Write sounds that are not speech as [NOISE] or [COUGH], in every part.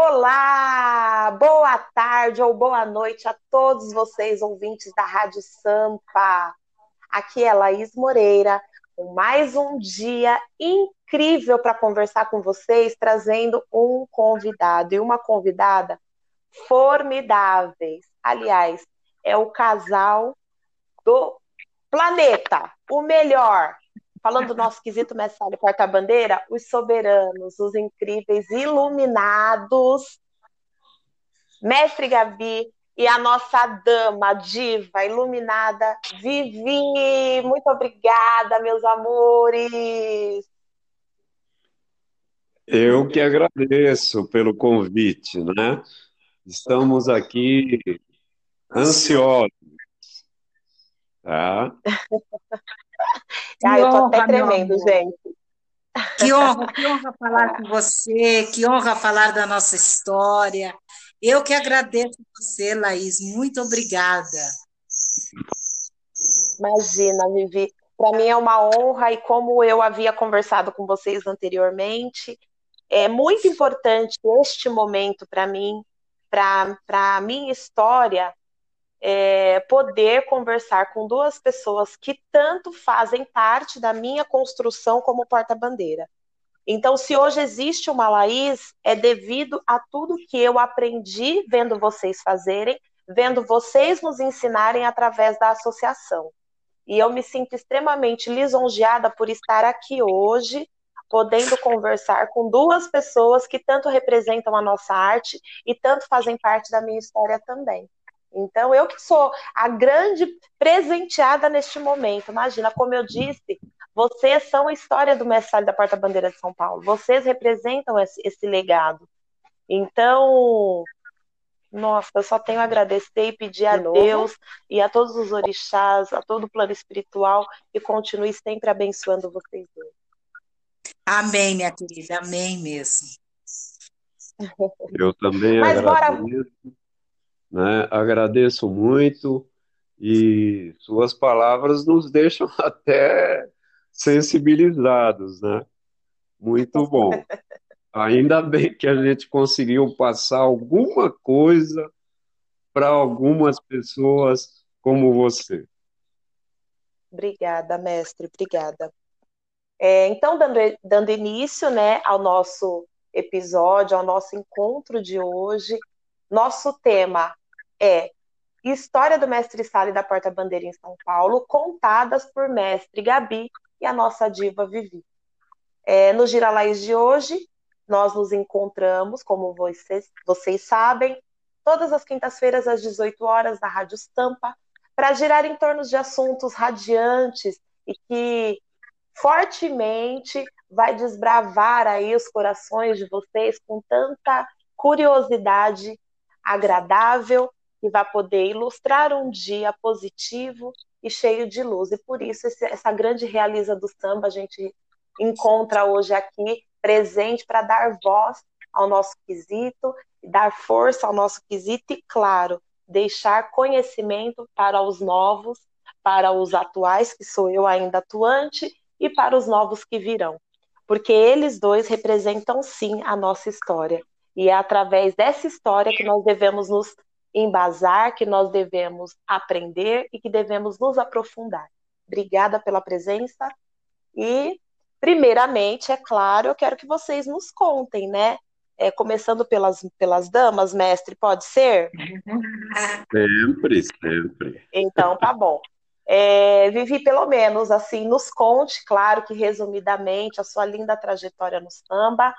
Olá, boa tarde ou boa noite a todos vocês, ouvintes da Rádio Sampa. Aqui é Laís Moreira, com mais um dia incrível para conversar com vocês, trazendo um convidado e uma convidada formidáveis. Aliás, é o casal do planeta, o melhor. Falando do nosso quesito mestre porta-bandeira, os soberanos, os incríveis, iluminados, mestre Gabi e a nossa dama, diva, iluminada, Vivi. Muito obrigada, meus amores. Eu que agradeço pelo convite, né? Estamos aqui ansiosos. Tá? [LAUGHS] [LAUGHS] ah, eu tô até tremendo, gente. Que [LAUGHS] honra, que honra falar com você, que honra falar da nossa história. Eu que agradeço você, Laís. Muito obrigada. Imagina, Vivi. Para mim é uma honra, e como eu havia conversado com vocês anteriormente, é muito importante este momento para mim, para a minha história, é, poder conversar com duas pessoas que tanto fazem parte da minha construção como porta-bandeira. Então, se hoje existe uma Laís, é devido a tudo que eu aprendi vendo vocês fazerem, vendo vocês nos ensinarem através da associação. E eu me sinto extremamente lisonjeada por estar aqui hoje, podendo conversar com duas pessoas que tanto representam a nossa arte e tanto fazem parte da minha história também. Então, eu que sou a grande presenteada neste momento. Imagina, como eu disse, vocês são a história do mestre da Porta-Bandeira de São Paulo. Vocês representam esse, esse, legado. Então, nossa, eu só tenho a agradecer e pedir a Deus e a todos os orixás, a todo o plano espiritual, que continue sempre abençoando vocês dois. Amém, minha querida, amém mesmo. Eu também Mas agradeço. Bora né? Agradeço muito e suas palavras nos deixam [LAUGHS] até sensibilizados, né? Muito bom. Ainda [LAUGHS] bem que a gente conseguiu passar alguma coisa para algumas pessoas como você. Obrigada, mestre, obrigada. É, então, dando, dando início né, ao nosso episódio, ao nosso encontro de hoje, nosso tema é História do Mestre Sala e da Porta Bandeira em São Paulo, contadas por Mestre Gabi e a nossa diva Vivi. É, no Gira Laís de hoje, nós nos encontramos, como vocês, vocês sabem, todas as quintas-feiras às 18 horas na Rádio Estampa, para girar em torno de assuntos radiantes e que fortemente vai desbravar aí os corações de vocês com tanta curiosidade agradável que vai poder ilustrar um dia positivo e cheio de luz. E por isso esse, essa grande realiza do samba a gente encontra hoje aqui presente para dar voz ao nosso quesito, dar força ao nosso quesito e, claro, deixar conhecimento para os novos, para os atuais, que sou eu ainda atuante, e para os novos que virão. Porque eles dois representam sim a nossa história. E é através dessa história que nós devemos nos embasar, que nós devemos aprender e que devemos nos aprofundar. Obrigada pela presença e, primeiramente, é claro, eu quero que vocês nos contem, né? É, começando pelas, pelas damas, mestre, pode ser? Sempre, sempre. Então, tá bom. É, Vivi, pelo menos, assim, nos conte, claro que resumidamente, a sua linda trajetória no samba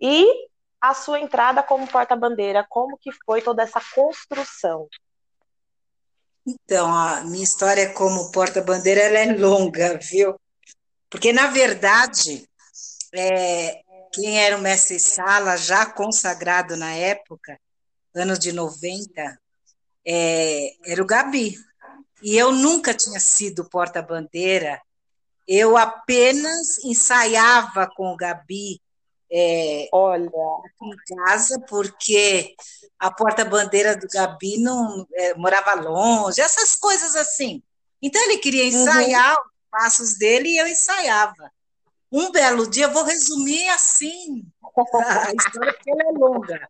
e a sua entrada como porta-bandeira, como que foi toda essa construção? Então, a minha história como porta-bandeira ela é longa, viu? Porque, na verdade, é, quem era o mestre Sala, já consagrado na época, anos de 90, é, era o Gabi. E eu nunca tinha sido porta-bandeira, eu apenas ensaiava com o Gabi é, Olha, aqui em casa, porque a porta-bandeira do Gabi não é, morava longe, essas coisas assim. Então ele queria uhum. ensaiar uhum. os passos dele e eu ensaiava. Um belo dia, vou resumir assim, a [LAUGHS] história porque ela é longa.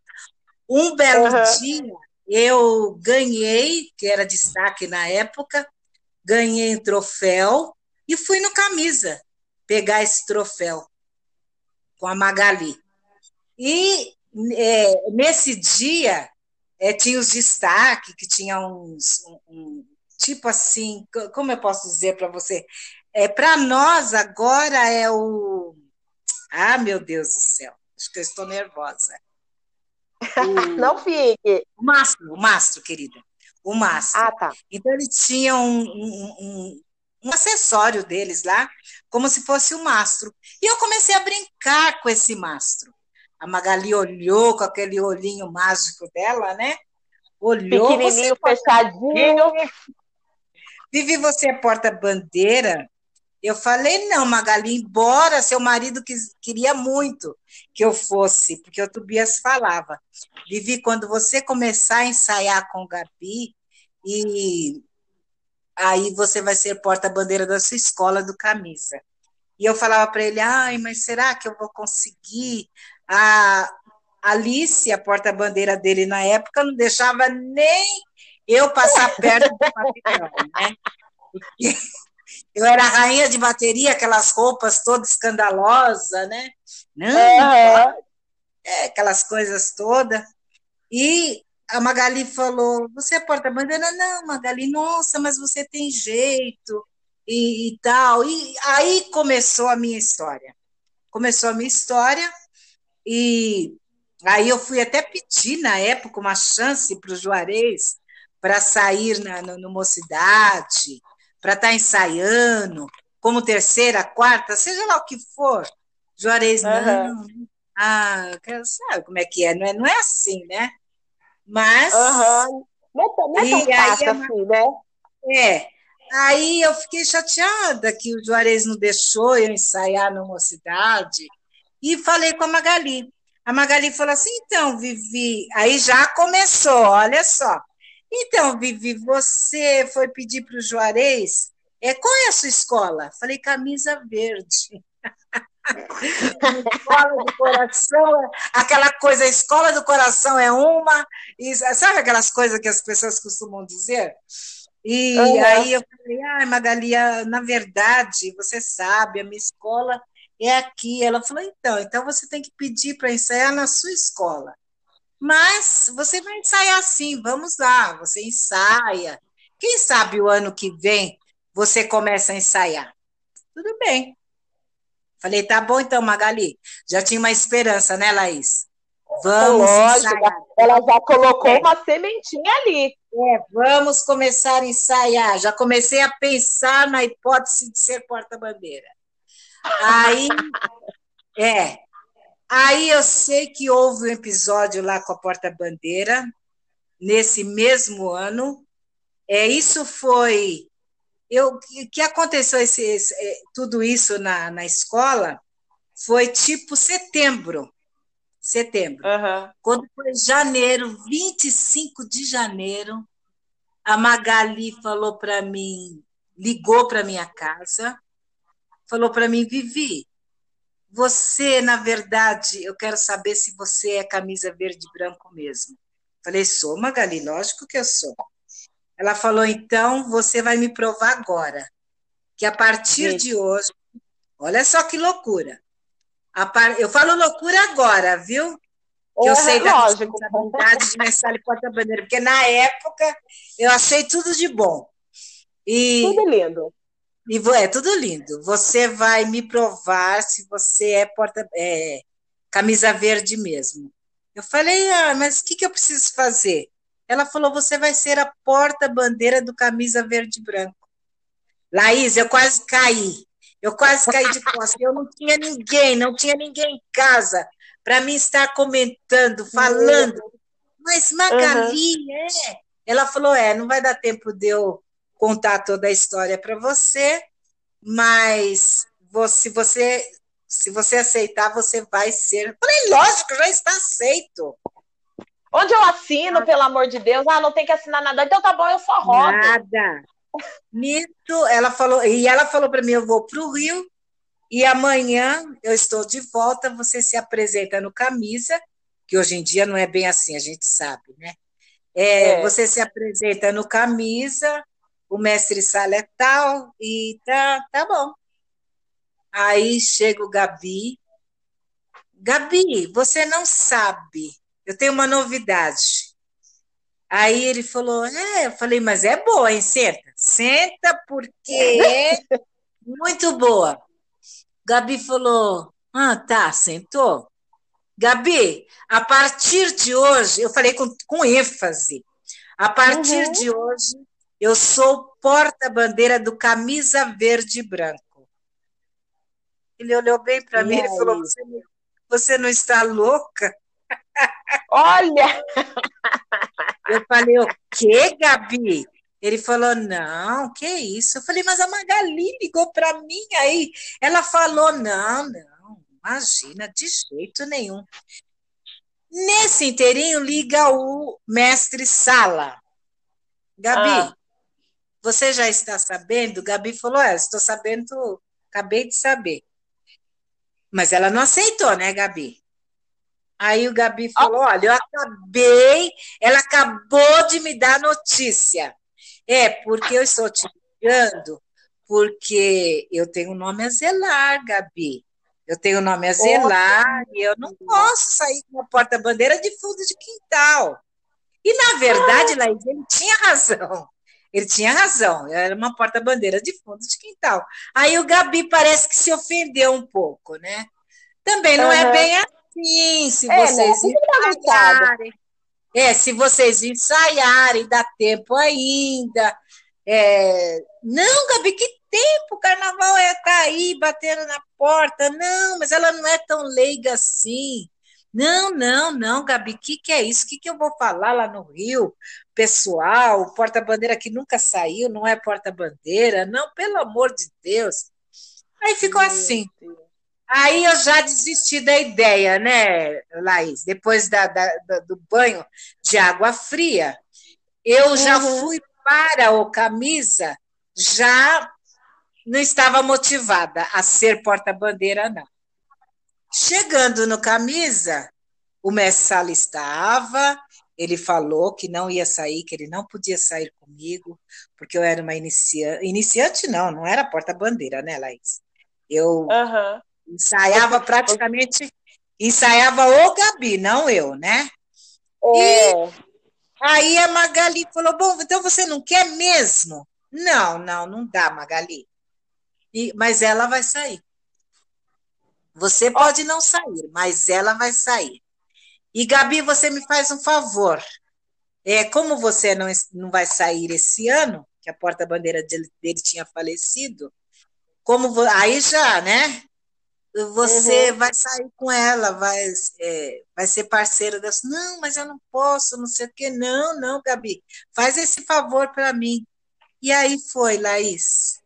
Um belo uhum. dia, eu ganhei, que era destaque na época, ganhei um troféu e fui no camisa pegar esse troféu com a Magali. E é, nesse dia é, tinha os destaques, que tinha uns. Um, um, tipo assim, como eu posso dizer para você? É, para nós, agora é o. Ah, meu Deus do céu, acho que eu estou nervosa. [LAUGHS] O... Não fique. O mastro, o mastro, querida. O mastro. Ah, tá. Então, ele tinha um, um, um, acessório deles lá, como se fosse o um mastro. E eu comecei a brincar com esse mastro. A Magali olhou com aquele olhinho mágico dela, né? Olhou. Pequenininho, fechadinho. Vivi, você é porta-bandeira? Eu falei, não, Magali, embora seu marido quis, queria muito que eu fosse, porque o Tobias falava. Vivi, quando você começar a ensaiar com o Gabi, e aí você vai ser porta-bandeira da sua escola do camisa. E eu falava para ele, ai, mas será que eu vou conseguir? A Alice, a porta-bandeira dele na época, não deixava nem eu passar perto do pavilhão, né? Eu era rainha de bateria, aquelas roupas todas escandalosas, né? Não, é, aquelas coisas todas. E a Magali falou: Você é porta-bandeira? Não, Magali, nossa, mas você tem jeito e, e tal. E aí começou a minha história. Começou a minha história e aí eu fui até pedir na época uma chance para o Juarez para sair na, no, no Mocidade, para estar tá ensaiando, como terceira, quarta, seja lá o que for. Juarez, uhum. não. Ah, sabe como é que é? Não é, não é assim, né? Mas. Uhum. Não, é não é tão fácil assim, né? É. Aí eu fiquei chateada que o Juarez não deixou eu ensaiar na mocidade e falei com a Magali. A Magali falou assim: então, Vivi, aí já começou, olha só. Então, Vivi, você foi pedir para o Juarez, é, qual é a sua escola? Falei, camisa verde. [LAUGHS] escola do coração, aquela coisa, a escola do coração é uma, e, sabe aquelas coisas que as pessoas costumam dizer? E uhum. aí eu falei, ai, Magali, na verdade, você sabe, a minha escola é aqui. Ela falou, então, então você tem que pedir para ensaiar na sua escola. Mas você vai ensaiar sim, vamos lá, você ensaia. Quem sabe o ano que vem você começa a ensaiar? Tudo bem. Falei, tá bom então, Magali. Já tinha uma esperança, né, Laís? Vamos Lógico, ensaiar. Ela já colocou é. uma sementinha ali. É, vamos começar a ensaiar. Já comecei a pensar na hipótese de ser porta-bandeira. Aí, [LAUGHS] é, Aí eu sei que houve um episódio lá com a porta-bandeira, nesse mesmo ano. É, isso foi. O que aconteceu esse, esse, é, tudo isso na, na escola foi tipo setembro. Setembro. Uhum. Quando foi janeiro, 25 de janeiro, a Magali falou para mim, ligou para minha casa, falou para mim, Vivi, você, na verdade, eu quero saber se você é camisa verde e branco mesmo. Falei, sou, Magali, lógico que eu sou. Ela falou, então, você vai me provar agora que a partir de hoje, olha só que loucura. Par... Eu falo loucura agora, viu? Que eu sei da lógico. responsabilidade de mestre porta-bandeira, porque na época eu achei tudo de bom. E tudo lindo. E é tudo lindo. Você vai me provar se você é porta é, camisa verde mesmo. Eu falei, ah, mas o que, que eu preciso fazer? Ela falou, você vai ser a porta-bandeira do camisa verde e branco. Laís, eu quase caí. Eu quase caí de costas. Eu não tinha ninguém, não tinha ninguém em casa para mim estar comentando, falando. Mas Magali, uhum. é. Ela falou, é, não vai dar tempo de eu contar toda a história para você, mas se você se você aceitar, você vai ser. Falei, lógico, já está aceito. Onde eu assino, ah. pelo amor de Deus? Ah, não tem que assinar nada. Então tá bom, eu só rodo. Nada. Nisso, ela falou, e ela falou para mim, eu vou para o Rio, E amanhã eu estou de volta, você se apresenta no camisa, que hoje em dia não é bem assim, a gente sabe, né? É, é. Você se apresenta no camisa, o mestre sala é tal, e tá, tá bom. Aí chega o Gabi. Gabi, você não sabe, eu tenho uma novidade. Aí ele falou: É, eu falei, mas é boa, hein? Senta. Senta, porque é muito boa. Gabi falou: Ah, tá, sentou. Gabi, a partir de hoje, eu falei com, com ênfase, a partir uhum. de hoje, eu sou porta-bandeira do camisa verde e branco. Ele olhou bem para mim e falou: você, você não está louca? Olha! [LAUGHS] Eu falei, o quê, Gabi? Ele falou, não, que isso? Eu falei, mas a Magali ligou para mim aí. Ela falou, não, não, imagina, de jeito nenhum. Nesse inteirinho, liga o mestre Sala. Gabi, ah. você já está sabendo? Gabi falou, é, estou sabendo, acabei de saber. Mas ela não aceitou, né, Gabi? Aí o Gabi falou: Olha, eu acabei, ela acabou de me dar notícia. É, porque eu estou te ligando, porque eu tenho um nome a zelar, Gabi. Eu tenho um nome a zelar e eu não posso sair com uma porta-bandeira de fundo de quintal. E, na verdade, ah. Laís, ele tinha razão. Ele tinha razão, era uma porta-bandeira de fundo de quintal. Aí o Gabi parece que se ofendeu um pouco, né? Também não uhum. é bem assim Sim, se é, vocês né? ensaiarem. É, se vocês ensaiarem, dá tempo ainda. É, não, Gabi, que tempo? O carnaval é tá aí batendo na porta. Não, mas ela não é tão leiga assim. Não, não, não, Gabi, o que, que é isso? O que, que eu vou falar lá no Rio? Pessoal, porta-bandeira que nunca saiu, não é porta-bandeira. Não, pelo amor de Deus. Aí ficou assim. Deus. Aí eu já desisti da ideia, né, Laís? Depois da, da, do banho de água fria, eu já uhum. fui para o camisa, já não estava motivada a ser porta-bandeira, não. Chegando no camisa, o mestre Sala estava, ele falou que não ia sair, que ele não podia sair comigo, porque eu era uma iniciante. Iniciante, não, não era porta-bandeira, né, Laís? Eu uhum. Ensaiava praticamente, ensaiava o Gabi, não eu, né? É. E aí a Magali falou: Bom, então você não quer mesmo? Não, não, não dá, Magali. E, mas ela vai sair. Você pode não sair, mas ela vai sair. E Gabi, você me faz um favor. É, como você não, não vai sair esse ano, que a porta-bandeira dele, dele, tinha falecido, como aí já, né? Você uhum. vai sair com ela, vai, é, vai ser parceira dessa. Não, mas eu não posso, não sei o quê. Não, não, Gabi, faz esse favor para mim. E aí foi, Laís.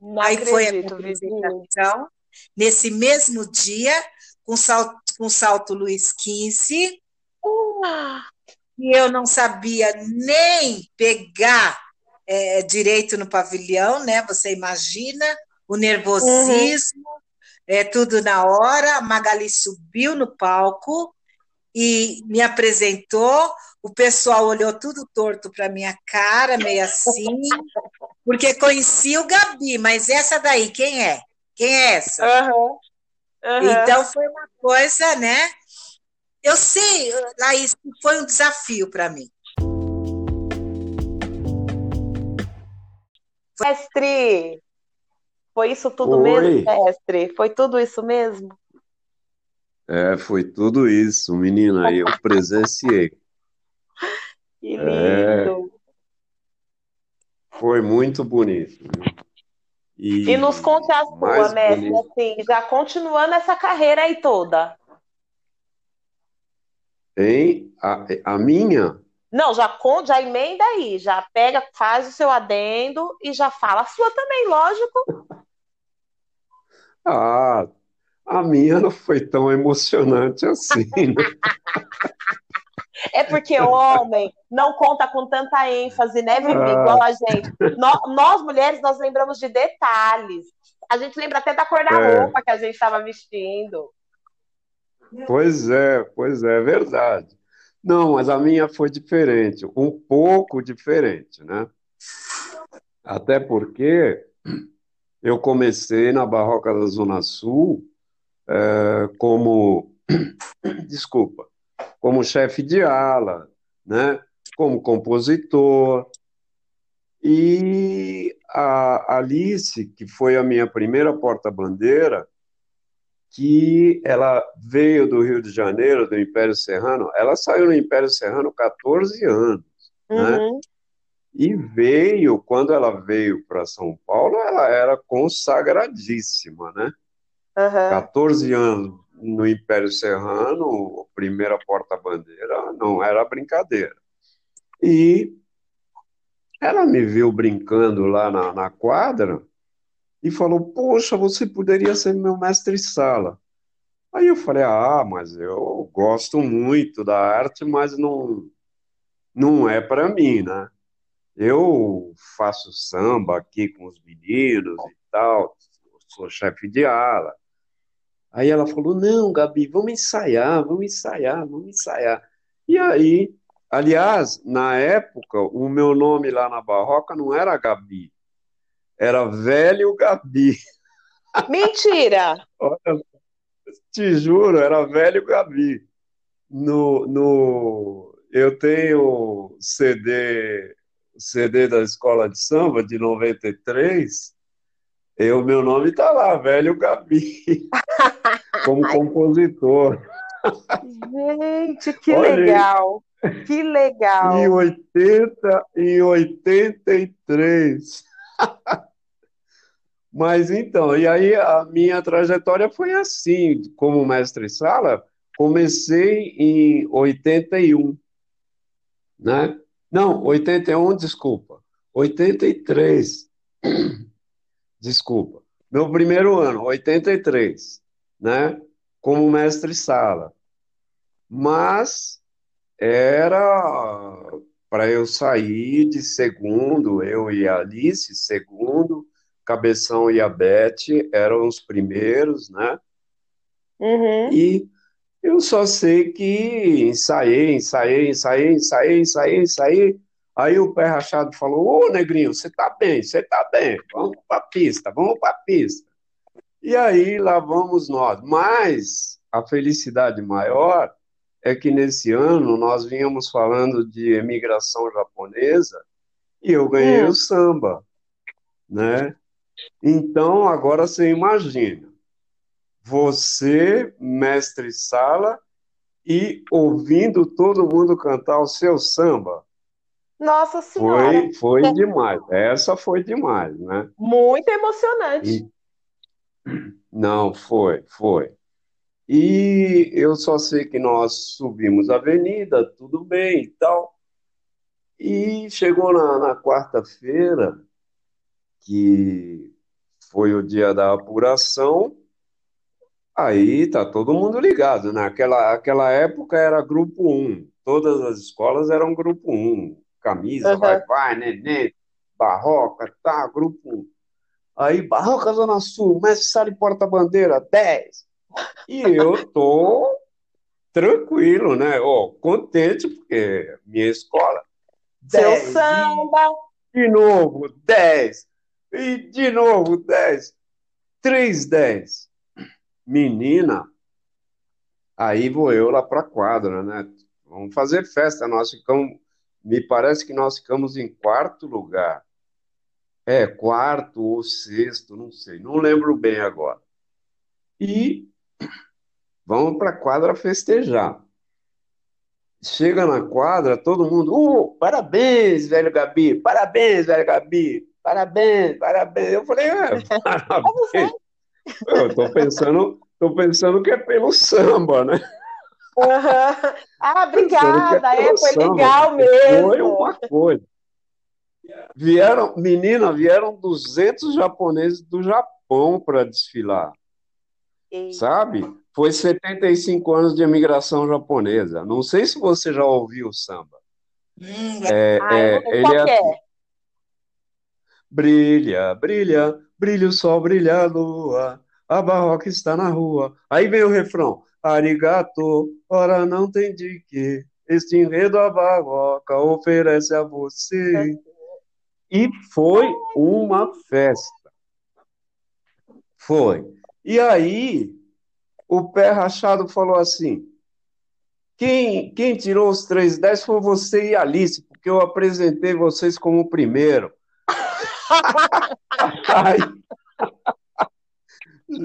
Não aí acredito, foi a apresentação. Nesse mesmo dia, com salto, com salto Luiz XV. Uh. E eu não sabia nem pegar é, direito no pavilhão, né? Você imagina o nervosismo. Uhum é tudo na hora. A Magali subiu no palco e me apresentou. O pessoal olhou tudo torto para minha cara, meio assim, porque conhecia o Gabi, mas essa daí, quem é? Quem é essa? Uhum. Uhum. Então foi uma coisa, né? Eu sei, Laís, foi um desafio para mim. Mestre, foi isso tudo Oi. mesmo, mestre? Foi tudo isso mesmo? É, foi tudo isso, menina, eu presenciei. [LAUGHS] Que lindo! É, foi muito bonito. E, e nos conte a sua, mestre, bonito. assim, já continuando essa carreira aí toda. Hein? A, a minha? Não, já, já emenda aí, já pega, faz o seu adendo e já fala a sua também, lógico. Ah, a minha não foi tão emocionante assim. Né? É porque homem não conta com tanta ênfase, né, Vivi? Ah. Igual a gente. Nós, nós, mulheres, nós lembramos de detalhes. A gente lembra até da cor da é. roupa que a gente estava vestindo. Pois é, pois é, é verdade. Não, mas a minha foi diferente, um pouco diferente, né? Até porque eu comecei na Barroca da Zona Sul é, como, [COUGHS] desculpa, como chefe de ala, né? Como compositor. E a Alice, que foi a minha primeira porta-bandeira, que ela veio do Rio de Janeiro, do Império Serrano, ela saiu no Império Serrano 14 anos, né? uhum. né? E veio, quando ela veio para São Paulo, ela era consagradíssima, né? Uhum. 14 anos no Império Serrano, primeira porta-bandeira, não era brincadeira. E ela me viu brincando lá na, na quadra, e falou: Poxa, você poderia ser meu mestre-sala. Aí eu falei: Ah, mas eu gosto muito da arte, mas não, não é para mim, né? Eu faço samba aqui com os meninos e tal, sou chefe de ala. Aí ela falou: Não, Gabi, vamos ensaiar, vamos ensaiar, vamos ensaiar. E aí, aliás, na época, o meu nome lá na Barroca não era Gabi, era Velho Gabi. [LAUGHS] Mentira! Olha, te juro, era Velho Gabi. No, no, eu tenho CD, CD da Escola de Samba de 93, e o meu nome está lá, Velho Gabi, [LAUGHS] como compositor. Gente, que Olha, legal! Que legal! Em 80 e 83. [LAUGHS] Mas então, e aí a minha trajetória foi assim, como mestre-sala, comecei em 81, né? Não, 81, desculpa, 83, [CLEARS THROAT] desculpa. Meu primeiro ano, 83, né? Como mestre-sala. Mas era para eu sair de segundo, eu e a Alice, segundo, Cabeção e a Beth eram os primeiros, né? Uhum. E eu só sei que ensaiei, ensaiei, ensaiei, ensaiei, ensaiei, ensaiei. Aí o pé rachado falou: Ô, negrinho, você tá bem, você tá bem, vamos pra pista, vamos pra pista. E aí lá vamos nós. Mas a felicidade maior é que nesse ano nós vínhamos falando de emigração japonesa e eu ganhei hum. o samba, né? Então, agora você imagina, você, mestre sala, e ouvindo todo mundo cantar o seu samba. Nossa Senhora! Foi, foi é. demais. Essa foi demais, né? Muito emocionante. E... Não, foi, foi. E eu só sei que nós subimos a avenida, tudo bem e tal. E chegou na, na quarta-feira, que foi o dia da apuração, aí tá todo mundo ligado. Naquela né? aquela época era grupo 1, todas as escolas eram grupo 1, camisa, uhum. vai, vai, neném, barroca, tá, grupo 1. Aí, Barroca Zona Sul, mestre Sala Porta-Bandeira, 10. E eu tô tranquilo, né? Oh, contente, porque minha escola. Seu 10, samba! De novo, 10. E de novo, 10. 3, 10. Menina, aí vou eu lá para a quadra, né? Vamos fazer festa. Nós ficamos, me parece que nós ficamos em quarto lugar. É, quarto ou sexto, não sei, não lembro bem agora. E vamos para a quadra festejar. Chega na quadra, todo mundo, uh, parabéns, velho Gabi, parabéns, velho Gabi parabéns, parabéns. Eu falei, é, [LAUGHS] parabéns. Eu tô pensando, tô pensando que é pelo samba, né? Uhum. Ah, obrigada, é, é, foi samba, legal mesmo. Foi uma coisa. Vieram, menina, vieram 200 japoneses do Japão para desfilar. Eita. Sabe? foi 75 anos de imigração japonesa. Não sei se você já ouviu o samba. Hum, é, ah, é, ele é, é assim. Brilha, brilha, brilha o sol, brilha a lua, a barroca está na rua. Aí vem o refrão. Arigato, ora não tem de que, este enredo a barroca oferece a você. E foi uma festa. Foi. E aí, o pé rachado falou assim: quem, quem tirou os três dez foi você e Alice, porque eu apresentei vocês como primeiro. Aí,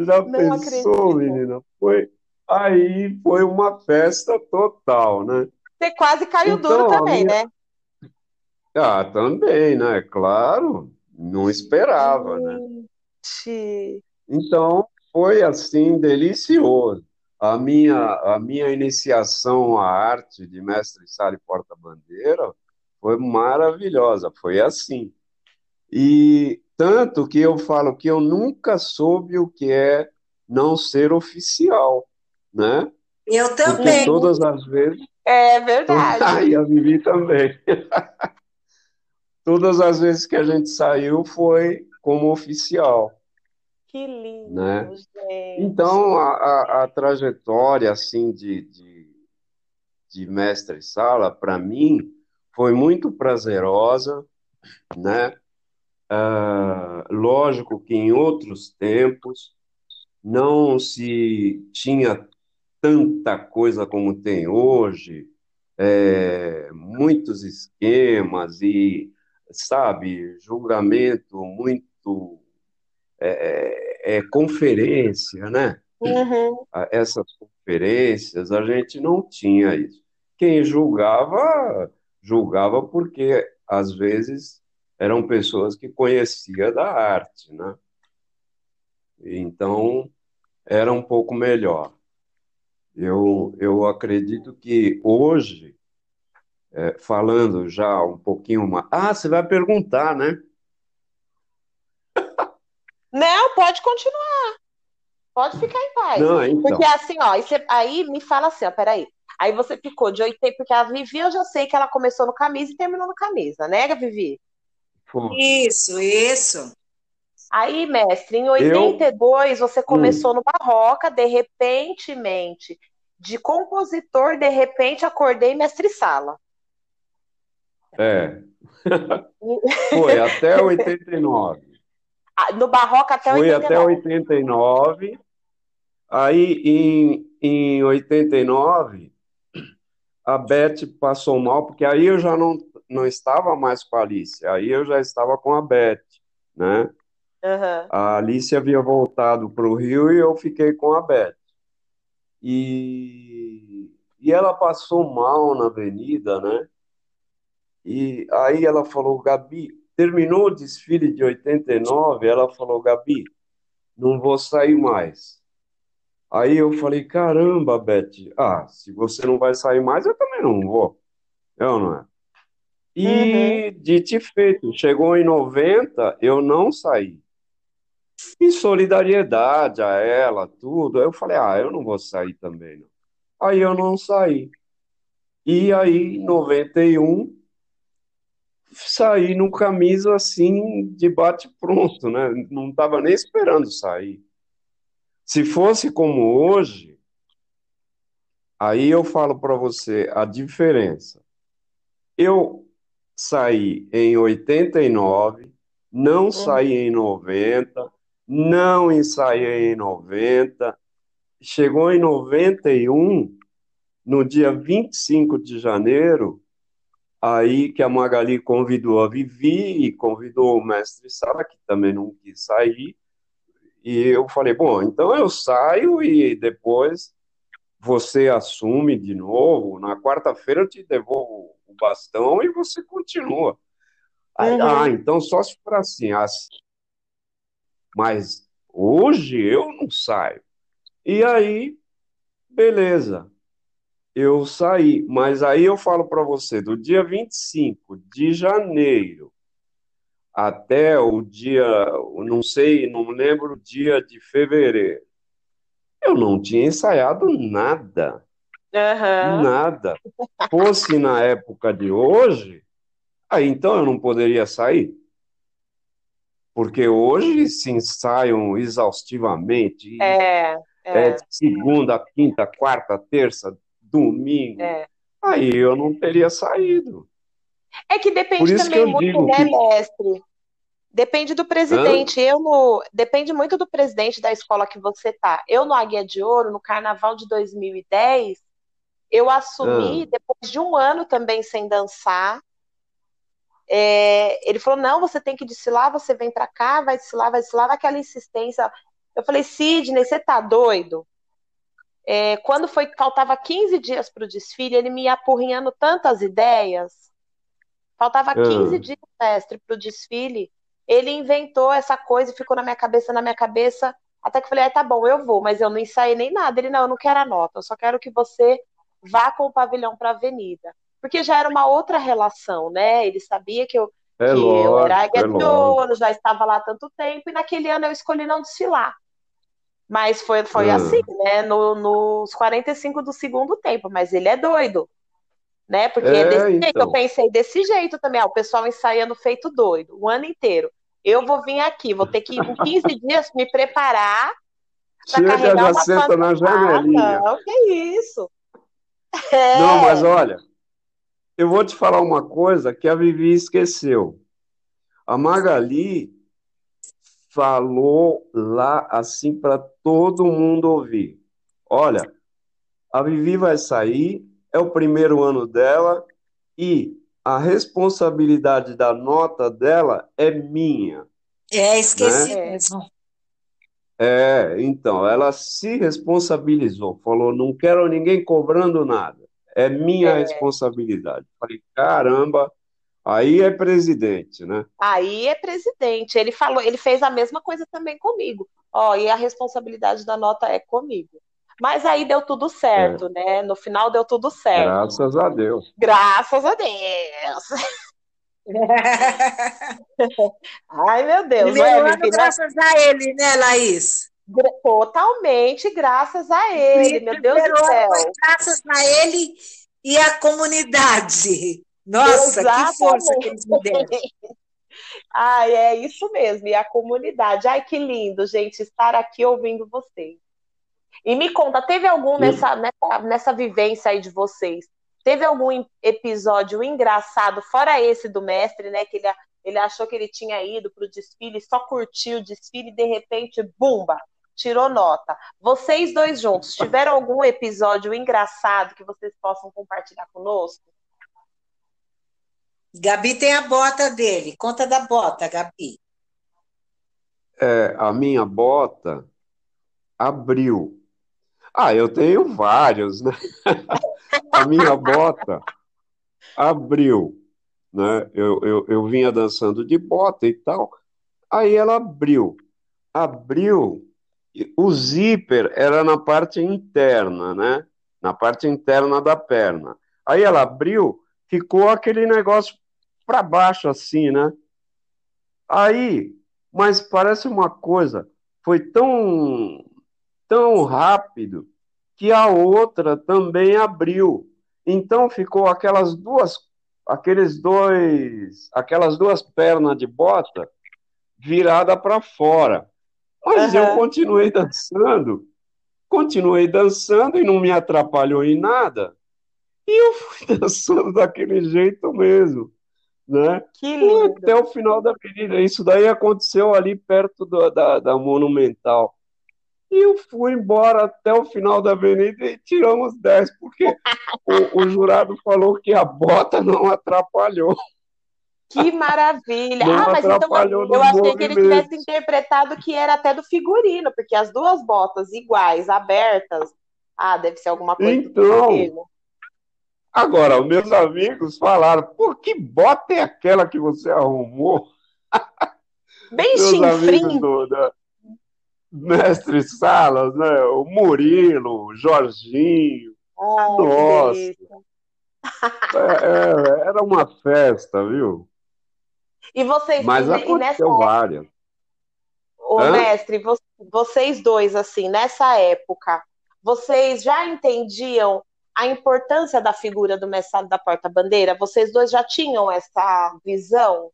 já Não pensou, acredito. menina? Foi, aí foi uma festa total, né? Você quase caiu então, duro também, minha... né? Ah, também, né? Claro, não esperava, né? Gente. né? Então, foi assim delicioso. A minha, a minha iniciação à arte de mestre sala e porta-bandeira foi maravilhosa, foi assim. E tanto que eu falo que eu nunca soube o que é não ser oficial, né? Eu também. Porque todas as vezes. É verdade. Ai, [LAUGHS] a Vivi também. [LAUGHS] todas as vezes que a gente saiu foi como oficial. Que lindo, né? gente. Então, a, a, a trajetória, assim, de, de, de mestre-sala, para mim, foi muito prazerosa, né? Uh, lógico que em outros tempos não se tinha tanta coisa como tem hoje, é, muitos esquemas e, sabe, julgamento muito é, é, é, conferência, né? Uhum. Essas conferências, a gente não tinha isso. Quem julgava, julgava porque, às vezes, eram pessoas que conheciam da arte, né? Então, era um pouco melhor. Eu, eu acredito que hoje, é, falando já um pouquinho mais. Ah, você vai perguntar, né? [LAUGHS] Não, pode continuar. Pode ficar em paz. Não, então. Porque assim, ó, aí me fala assim, ó, peraí. Aí você ficou de 80, porque a Vivi eu já sei que ela começou no camisa e terminou no camisa, né, Vivi? Foi. Isso, isso. Aí, mestre, em 82 eu... você começou hum. no Barroca, de repentemente, de compositor, de repente acordei mestre sala. É. [LAUGHS] Foi até 89. Ah, no Barroca até Foi 89. até 89. Aí, em, em 89, a Beth passou mal, porque aí eu já não, não estava mais com a Alice, aí eu já estava com a Beth, né? Uhum. A Alice havia voltado para o Rio e eu fiquei com a Beth. E, e ela passou mal na avenida, né? E aí ela falou, Gabi, Terminou o desfile de 89, ela falou, Gabi, não vou sair mais. Aí eu falei, caramba, Beth, ah, se você não vai sair mais, eu também não vou. Eu não é. E uhum. dito e feito, chegou em 90, eu não saí. Em solidariedade a ela, tudo, eu falei, ah, eu não vou sair também, não. Aí eu não saí. E aí, em 91, saí no camisa assim, de bate-pronto, né? Não estava nem esperando sair. Se fosse como hoje, aí eu falo para você a diferença. Eu saí em 89, não uhum. saí em 90, não ensaiei em 90, chegou em 91, no dia 25 de janeiro, Aí que a Magali convidou a Vivi e convidou o mestre Sala, que também não quis sair. E eu falei, bom, então eu saio e depois você assume de novo. Na quarta-feira eu te devolvo o bastão e você continua. Aí, uhum. Ah, então só se for assim, assim. Mas hoje eu não saio. E aí, beleza eu saí. Mas aí eu falo para você, do dia 25 de janeiro até o dia, não sei, não lembro o dia de fevereiro, eu não tinha ensaiado nada. Uhum. Nada. Fosse na época de hoje, aí então eu não poderia sair. Porque hoje se ensaiam exaustivamente. É, é. é segunda, quinta, quarta, terça, domingo. É. Aí eu não teria saído. É que depende também muito, né, que... mestre? Depende do presidente. Hã? Eu no, depende muito do presidente da escola que você tá. Eu no Águia de Ouro, no Carnaval de 2010, eu assumi Hã? depois de um ano também sem dançar. É, ele falou: não, você tem que desfilar, você vem para cá, vai desfilar, vai desfilar, aquela insistência. Eu falei, Sidney, você tá doido? É, quando foi faltava 15 dias para o desfile, ele me apurrinhando tantas ideias. Faltava 15 dias, mestre, para o desfile ele inventou essa coisa e ficou na minha cabeça, na minha cabeça, até que eu falei, ah, tá bom, eu vou, mas eu não ensaiei nem nada. Ele, não, eu não quero a nota, eu só quero que você vá com o pavilhão para a avenida. Porque já era uma outra relação, né? Ele sabia que eu, é que lógico, eu era é já estava lá há tanto tempo, e naquele ano eu escolhi não desfilar. Mas foi, foi hum. assim, né? No, nos 45 do segundo tempo, mas ele é doido né? Porque é, desse então. jeito, eu pensei desse jeito também, ó, o pessoal ensaiando feito doido, o ano inteiro. Eu vou vir aqui, vou ter que, em 15 dias, me preparar para carregar já senta na janelinha. Não, que isso. É. Não, mas olha, eu vou te falar uma coisa que a Vivi esqueceu. A Magali falou lá assim para todo mundo ouvir. Olha, a Vivi vai sair, é o primeiro ano dela e a responsabilidade da nota dela é minha. É, esqueci né? mesmo. É, então, ela se responsabilizou, falou: não quero ninguém cobrando nada, é minha é. responsabilidade. Falei: caramba, aí é presidente, né? Aí é presidente. Ele falou, ele fez a mesma coisa também comigo. Ó, e a responsabilidade da nota é comigo. Mas aí deu tudo certo, é. né? No final deu tudo certo. Graças a Deus. Graças a Deus. [LAUGHS] [LAUGHS] Ai, meu Deus. Primeiro ano, graças a ele, né, Laís? Totalmente graças a ele, meu Deus do céu. graças a ele e a comunidade. Nossa, Exatamente. que força que eles me deram. [LAUGHS] Ai, é isso mesmo, e a comunidade. Ai, que lindo, gente, estar aqui ouvindo vocês. E me conta, teve algum nessa, nessa, nessa vivência aí de vocês? Teve algum episódio engraçado, fora esse do mestre, né? Que ele, ele achou que ele tinha ido para o desfile, só curtiu o desfile e de repente, bumba, tirou nota. Vocês dois juntos, tiveram algum episódio engraçado que vocês possam compartilhar conosco? Gabi tem a bota dele. Conta da bota, Gabi. É, a minha bota abriu. Ah, eu tenho vários, né? [LAUGHS] A minha bota abriu, né? Eu, eu, eu vinha dançando de bota e tal. Aí ela abriu. Abriu. O zíper era na parte interna, né? Na parte interna da perna. Aí ela abriu, ficou aquele negócio para baixo assim, né? Aí, mas parece uma coisa, foi tão tão rápido que a outra também abriu. Então ficou aquelas duas, aqueles dois, aquelas duas pernas de bota virada para fora. Mas uhum. eu continuei dançando, continuei dançando e não me atrapalhou em nada. E eu fui [LAUGHS] dançando daquele jeito mesmo, né? Que lindo. Até o final da avenida. Isso daí aconteceu ali perto do, da, da Monumental. E eu fui embora até o final da avenida e tiramos 10, porque o, o, jurado falou que a bota não atrapalhou. Que maravilha! Não ah, mas então eu achei que ele tivesse interpretado que era até do figurino, porque as duas botas iguais, abertas, ah, deve ser alguma coisa então, Agora, meus amigos falaram, pô, que bota é aquela que você arrumou? Bem chinfrim mestre Salas, né? o Murilo, o Jorginho. Oh, Nossa! É, é, era uma festa, viu? E vocês Mas aconteceu nessa... várias. ô, ô mestre, vocês dois, assim, nessa época, vocês já entendiam a importância da figura do mestre da porta-bandeira? Vocês dois já tinham essa visão?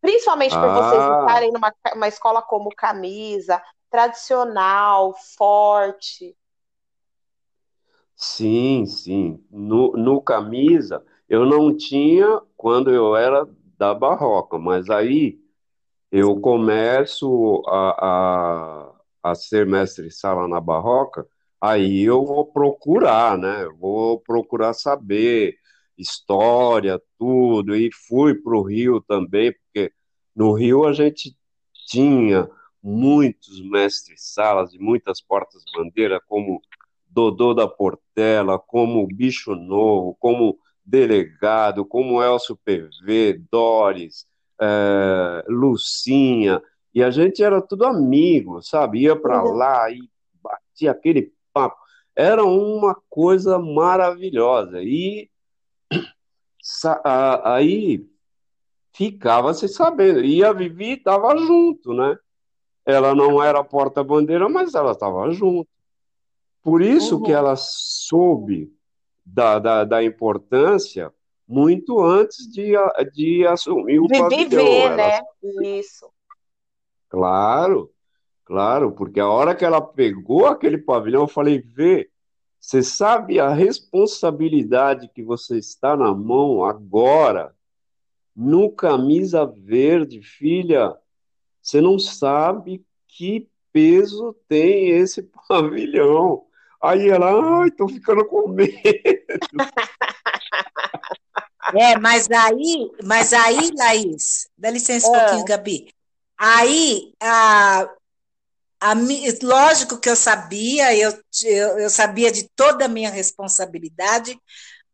Principalmente por ah. vocês estarem numa escola como Camisa, tradicional, forte. Sim, sim. No, no Camisa, eu não tinha quando eu era da Barroca, mas aí eu começo a, a, a ser mestre-sala na Barroca, aí eu vou procurar, né? Vou procurar saber história, tudo, e fui para o Rio também, porque no Rio a gente tinha muitos mestres-salas e muitas portas-bandeira, como Dodô da Portela, como Bicho Novo, como Delegado, como Elcio PV, Doris, é, Lucinha, e a gente era tudo amigo, sabe? Ia para uhum. lá e batia aquele papo. Era uma coisa maravilhosa. E aí ficava se sabendo. E a Vivi estava junto, né? Ela não era porta-bandeira, mas ela estava junto. Por isso uhum. que ela soube da, da, da, importância muito antes de, de assumir o de pavilhão. Viver, ela... né? Isso. Claro, claro, porque a hora que ela pegou aquele pavilhão, eu falei, vê, você sabe a responsabilidade que você está na mão agora, no camisa verde, filha, você não sabe que peso tem esse [LAUGHS] pavilhão. Aí ela, ai, tô ficando com medo. [LAUGHS] É, mas aí, mas aí, Laís, dá licença um pouquinho, ah. Gabi. Aí, a, a, lógico que eu sabia, eu, eu, eu sabia de toda a minha responsabilidade,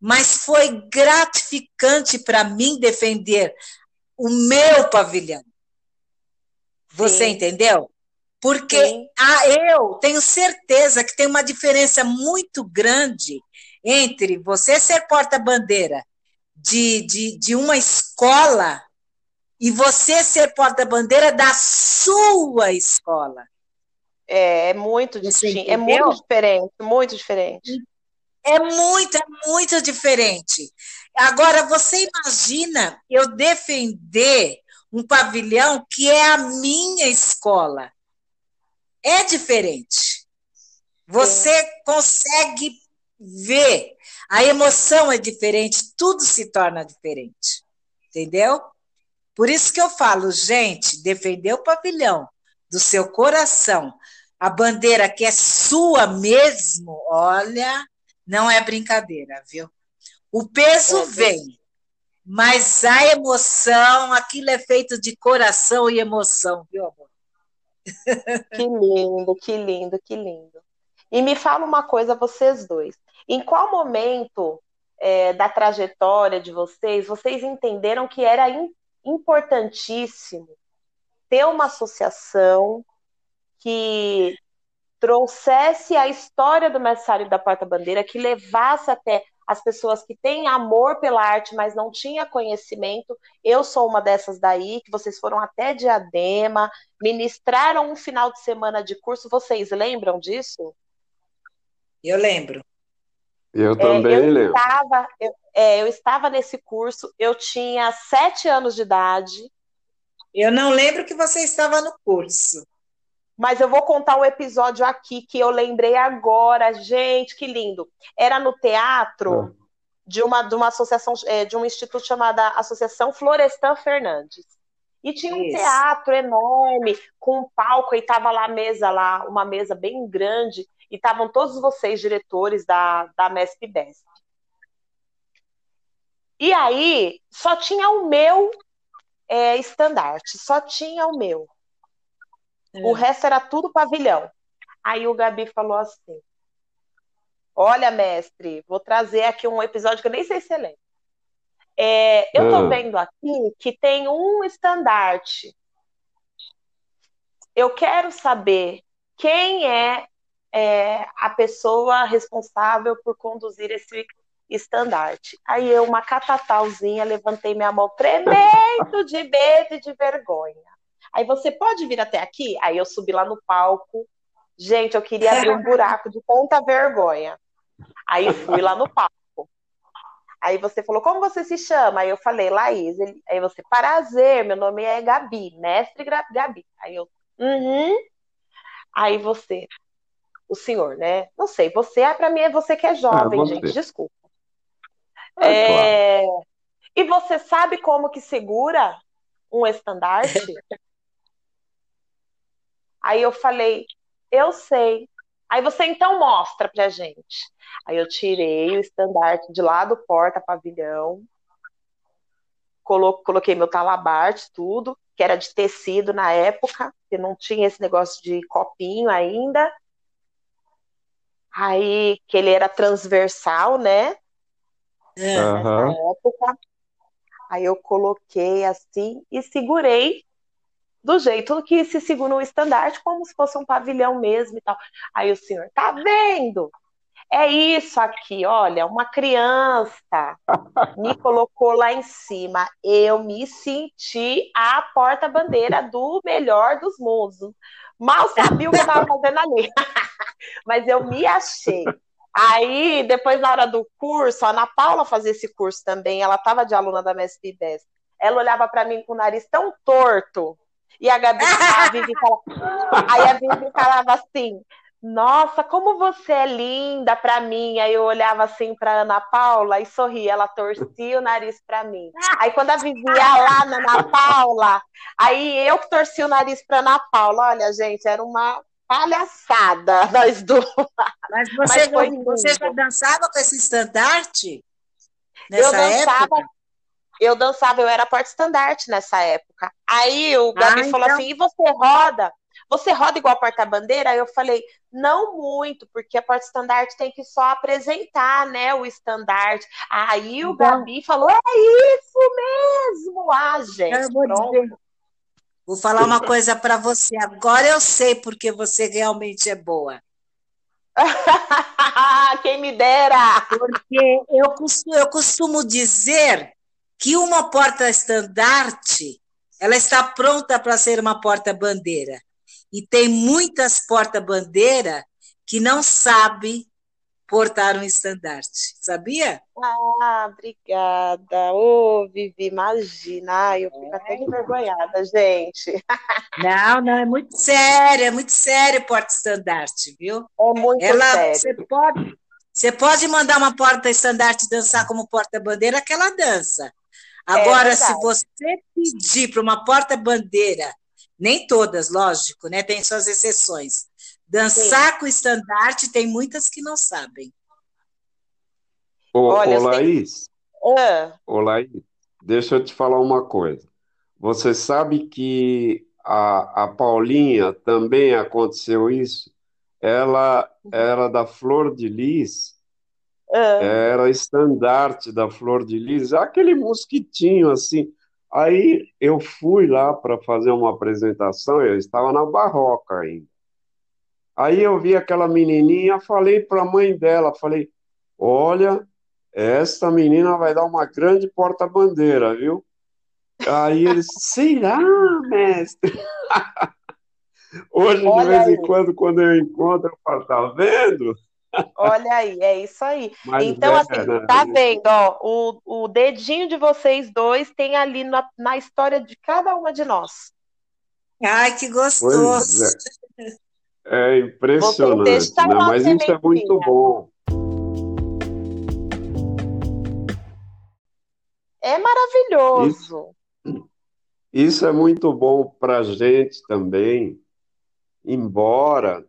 mas foi gratificante para mim defender o meu pavilhão. Você Sim. entendeu? Porque a, eu tenho certeza que tem uma diferença muito grande entre você ser porta-bandeira de, de, de uma escola e você ser porta-bandeira da sua escola. É, é muito distinto, é muito diferente, muito diferente. É muito, é muito diferente. Agora, você imagina eu defender um pavilhão que é a minha escola. É diferente. Você consegue ver. A emoção é diferente, tudo se torna diferente. Entendeu? Por isso que eu falo, gente, defender o pavilhão do seu coração, a bandeira que é sua mesmo, olha, não é brincadeira, viu? O peso é, vem, mas a emoção, aquilo é feito de coração e emoção, viu, amor? Que lindo, que lindo, que lindo. E me fala uma coisa, vocês dois. Em qual momento é, da trajetória de vocês, vocês entenderam que era importantíssimo ter uma associação que trouxesse a história do messário da porta-bandeira, que levasse até as pessoas que têm amor pela arte, mas não tinha conhecimento. Eu sou uma dessas daí, que vocês foram até Diadema, ministraram um final de semana de curso. Vocês lembram disso? Eu lembro. Eu também é, eu lembro. Estava, eu, é, eu estava nesse curso, eu tinha sete anos de idade. Eu não lembro que você estava no curso. Mas eu vou contar um episódio aqui que eu lembrei agora. Gente, que lindo. Era no teatro ah. de, uma, de uma associação, é, de um instituto chamado Associação Florestan Fernandes. E tinha um Isso. teatro enorme, com um palco, e tava lá a mesa, lá, uma mesa bem grande, e estavam todos vocês, diretores da, da MESP Best. E aí, só tinha o meu é, estandarte, só tinha o meu. O é. resto era tudo pavilhão. Aí o Gabi falou assim: Olha, mestre, vou trazer aqui um episódio que eu nem sei se você lembra. É, eu estou ah. vendo aqui que tem um estandarte. Eu quero saber quem é, é, a pessoa responsável por conduzir esse estandarte. Aí eu, uma catatalzinha, levantei minha mão tremendo de medo e de vergonha. Aí você pode vir até aqui? Aí eu subi lá no palco. Gente, eu queria abrir um buraco de tanta vergonha. Aí fui lá no palco. Aí você falou, como você se chama? Aí eu falei, Laís. Aí você, prazer, meu nome é Gabi, mestre Gabi. Aí eu, uhum. Aí você, o senhor, né? Não sei, você, é para mim é você que é jovem, ah, gente, desculpa. Ah, é... Claro. E você sabe como que segura um estandarte? [LAUGHS] Aí eu falei, eu sei. Aí você então mostra pra gente. Aí eu tirei o estandarte de lá do porta-pavilhão, coloquei meu talabarte, tudo, que era de tecido na época, que não tinha esse negócio de copinho ainda. Aí, que ele era transversal, né? Uhum. Nessa época. Aí eu coloquei assim e segurei do jeito que se segura um estandarte, como se fosse um pavilhão mesmo e tal. Aí o senhor, tá vendo? É isso aqui, olha, uma criança me colocou lá em cima. Eu me senti a porta-bandeira do melhor dos mundos. Mal sabia o que eu estava fazendo ali. [LAUGHS] Mas eu me achei. Aí, depois, na hora do curso, a Ana Paula fazia esse curso também, ela estava de aluna da MSP 10. Ela olhava para mim com o nariz tão torto. E a Gabi, [LAUGHS] a Vivi falava, aí a Vivi falava assim: Nossa, como você é linda para mim. Aí eu olhava assim para Ana Paula e sorria, ela torcia o nariz para mim. Aí quando a Vivi ia lá na Ana Paula, aí eu que torci o nariz para Ana Paula. Olha, gente, era uma palhaçada [LAUGHS] nós duas. Mas você, Mas você já dançava com esse estandarte? Nessa eu dançava, época? Eu dançava, eu era porta-estandarte nessa época. Aí o Gabi ah, falou então... assim: e você roda? Você roda igual porta-bandeira? Aí eu falei, não muito, porque a porta-estandarte tem que só apresentar, né, o estandarte. Aí o então... Gabi falou, é isso mesmo! Ah, gente, vou Vou falar uma coisa para você. Agora eu sei porque você realmente é boa. [LAUGHS] Quem me dera! Porque eu costumo, eu costumo dizer que uma porta-estandarte ela está pronta para ser uma porta-bandeira. E tem muitas porta-bandeira que não sabem portar um estandarte, sabia? Ah, obrigada. Ô, oh, Vivi, imagina. eu fico é. até envergonhada, gente. [LAUGHS] Não, não, é muito sério, é muito sério porta-estandarte, viu? É muito ela, sério. Você pode, você pode mandar uma porta-estandarte dançar como porta-bandeira, que ela dança. Agora, é se você pedir para uma porta-bandeira, nem todas, lógico, né? Tem suas exceções Dançar Sim. com estandarte tem muitas que não sabem. Ô, Olha, ô Laís, ah. ô Laís, deixa eu te falar uma coisa. Você sabe que a, a Paulinha também aconteceu isso? Ela era da Flor de Lis, ah. era estandarte da Flor de Lis, aquele mosquitinho assim. Aí eu fui lá para fazer uma apresentação, eu estava na Barroca ainda. Aí eu vi aquela menininha, falei para a mãe dela, falei, olha, esta menina vai dar uma grande porta-bandeira, viu? Aí eles, será, mestre? [LAUGHS] Hoje, Olha de vez aí. em quando, quando eu encontro, eu falo, tá vendo? Olha aí, é isso aí. Mas então, é, assim, né? tá vendo, ó, o, o dedinho de vocês dois tem ali na, na história de cada uma de nós. Ai, que gostoso. É. É impressionante, né? mas isso é muito bom. É maravilhoso. Isso, isso é muito bom para a gente também, embora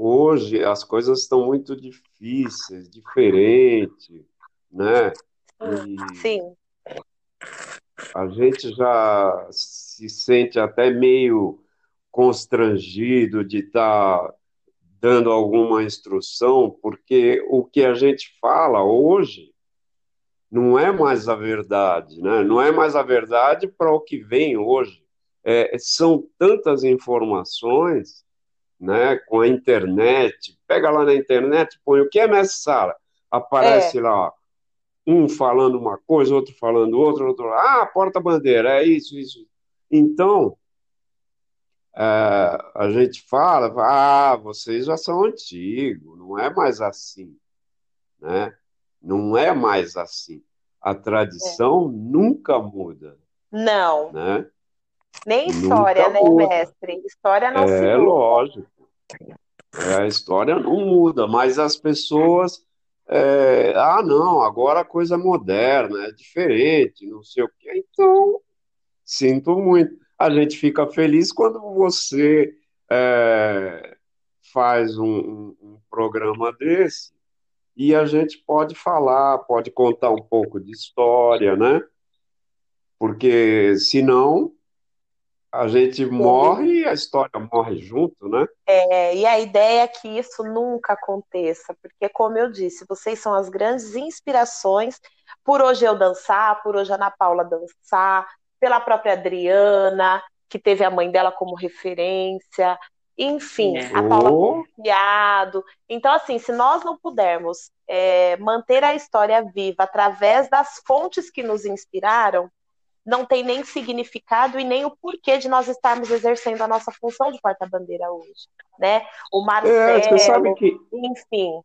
hoje as coisas estão muito difíceis, diferentes, né? E Sim. A gente já se sente até meio constrangido de estar tá dando alguma instrução, porque o que a gente fala hoje não é mais a verdade, né? Não é mais a verdade para o que vem hoje. É, são tantas informações, né? Com a internet, pega lá na internet, põe o que é mestre sala, aparece é. lá um falando uma coisa, outro falando outra, outro ah, porta bandeira, é isso, isso. Então é, a gente fala, ah, vocês já são antigos, não é mais assim, né? Não é mais assim. A tradição é. nunca muda. Não. Né? Nem história, nunca né, muda. mestre? História não é, se muda. É lógico. É, a história não muda, mas as pessoas. É, ah, não, agora a coisa é moderna, é diferente, não sei o quê. Então, sinto muito. A gente fica feliz quando você é, faz um, um, um programa desse e a gente pode falar, pode contar um pouco de história, né? Porque senão a gente morre e a história morre junto, né? É, e a ideia é que isso nunca aconteça, porque, como eu disse, vocês são as grandes inspirações por hoje eu dançar, por hoje a Ana Paula dançar, pela própria Adriana, que teve a mãe dela como referência, enfim, é. a Paula oh. Confiado. Então, assim, se nós não pudermos é, manter a história viva através das fontes que nos inspiraram, não tem nem significado e nem o porquê de nós estarmos exercendo a nossa função de porta-bandeira hoje, né? O Marcelo, é, sabe que, enfim.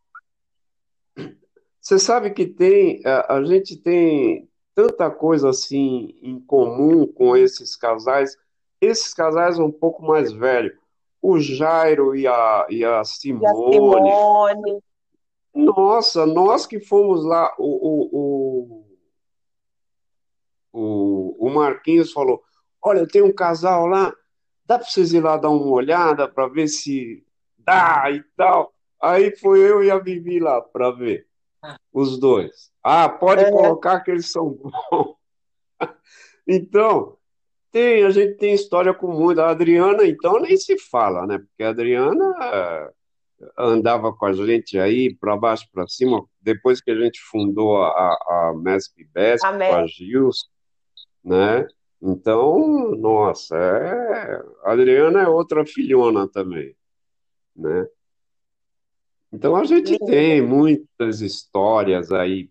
Você sabe que tem, a, a gente tem tanta coisa assim em comum com esses casais, esses casais um pouco mais velhos, o Jairo e a, e a Simone. E a Simone. Nossa, nós que fomos lá, o, o, o o, o Marquinhos falou: Olha, tem um casal lá, dá para vocês ir lá dar uma olhada para ver se dá e tal. Aí foi eu e a Vivi lá para ver os dois. Ah, pode é. colocar que eles são bons. [LAUGHS] então, tem, a gente tem história comum. A Adriana, então, nem se fala, né? Porque a Adriana eh, andava com a gente aí para baixo, para cima, depois que a gente fundou a, a, a MESP BESP, a, a Gilson né? Então, nossa, é... a Adriana é outra filhona também, né? Então a gente tem muitas histórias aí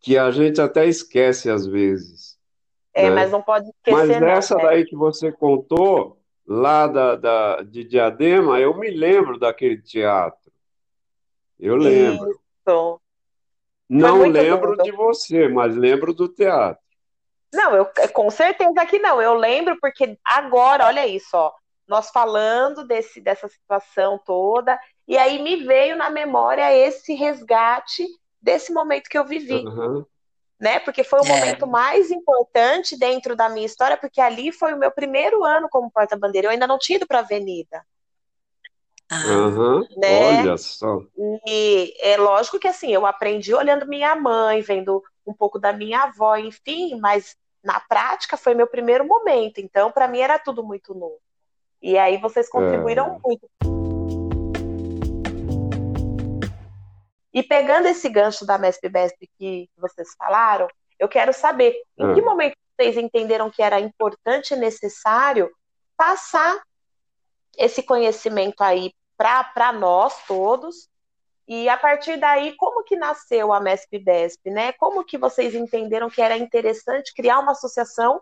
que a gente até esquece às vezes. É, né? mas não pode esquecer. Mas essa não, né? daí que você contou, lá da, da, de Diadema, eu me lembro daquele teatro. Eu lembro. Isso. Não lembro de você, mas lembro do teatro. Não, eu com certeza que não. Eu lembro porque agora, olha isso, ó, nós falando desse, dessa situação toda, e aí me veio na memória esse resgate desse momento que eu vivi. Uhum. Né? Porque foi o é. momento mais importante dentro da minha história, porque ali foi o meu primeiro ano como porta-bandeira. Eu ainda não tinha ido para a Avenida. Uhum. Né? Olha só. E é lógico que assim, eu aprendi olhando minha mãe, vendo um pouco da minha avó, enfim, mas na prática foi meu primeiro momento, então para mim era tudo muito novo. E aí vocês contribuíram é. muito. E pegando esse gancho da MESP BESP que vocês falaram, eu quero saber em que é. momento vocês entenderam que era importante e necessário passar esse conhecimento aí para nós todos e a partir daí, como que nasceu a MESP-BESP, né? Como que vocês entenderam que era interessante criar uma associação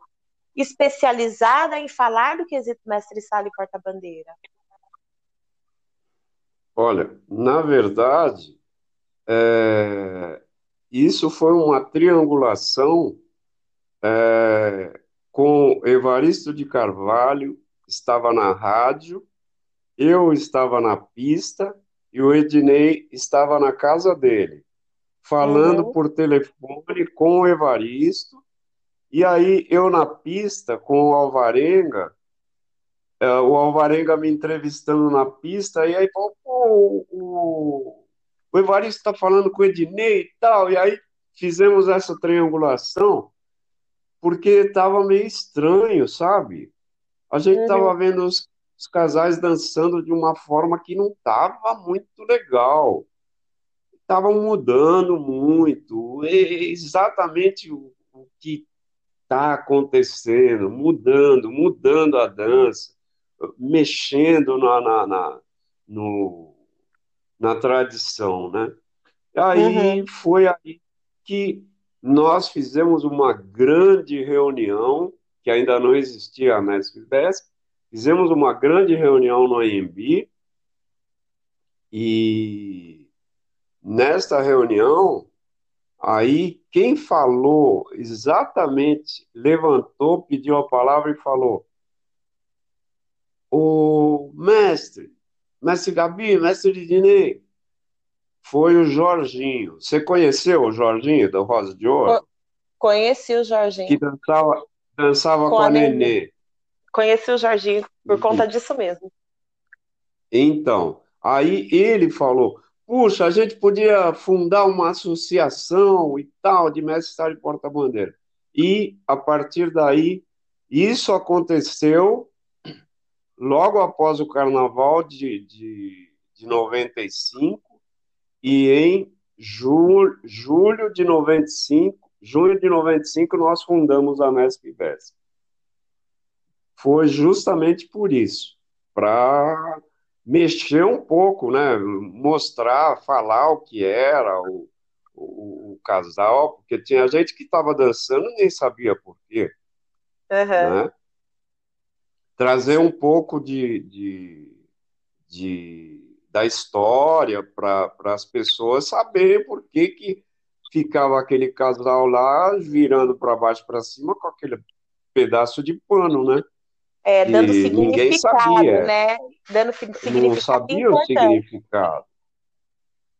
especializada em falar do quesito mestre-sala e porta-bandeira? Olha, na verdade, é, isso foi uma triangulação é, com Evaristo de Carvalho, estava na rádio, eu estava na pista e o Ednei estava na casa dele, falando uhum. por telefone com o Evaristo, e aí eu na pista com o Alvarenga, uh, o Alvarenga me entrevistando na pista, e aí falou, pô, o, o Evaristo está falando com o Ednei e tal, e aí fizemos essa triangulação, porque estava meio estranho, sabe? A gente estava uhum. vendo os, os casais dançando de uma forma que não estava muito legal. Estavam mudando muito. É exatamente o, o que está acontecendo, mudando, mudando a dança, mexendo na, na, na, no, na tradição, né? Aí uhum. foi aí que nós fizemos uma grande reunião, que ainda não existia a Mestre Besp, fizemos uma grande reunião no AMB e nesta reunião, aí quem falou exatamente, levantou, pediu a palavra e falou: O mestre, mestre Gabi, mestre Didinei, foi o Jorginho. Você conheceu o Jorginho da Rosa de Ouro? Conheci o Jorginho. Que dançava, dançava com, com a Nenê. Nenê. Conheci o Jorginho por conta disso mesmo. Então, aí ele falou: puxa, a gente podia fundar uma associação e tal de mestre de porta-bandeira. E, a partir daí, isso aconteceu logo após o carnaval de, de, de 95 e em julho, julho de 95, junho de 95, nós fundamos a Mesp Vesp. Foi justamente por isso, para mexer um pouco, né? mostrar, falar o que era o, o, o casal, porque tinha gente que estava dançando e nem sabia por quê. Uhum. Né? Trazer um pouco de, de, de da história para as pessoas saberem por que, que ficava aquele casal lá virando para baixo para cima com aquele pedaço de pano, né? É, dando e sabia, né? Dando significado. Não sabia o significado.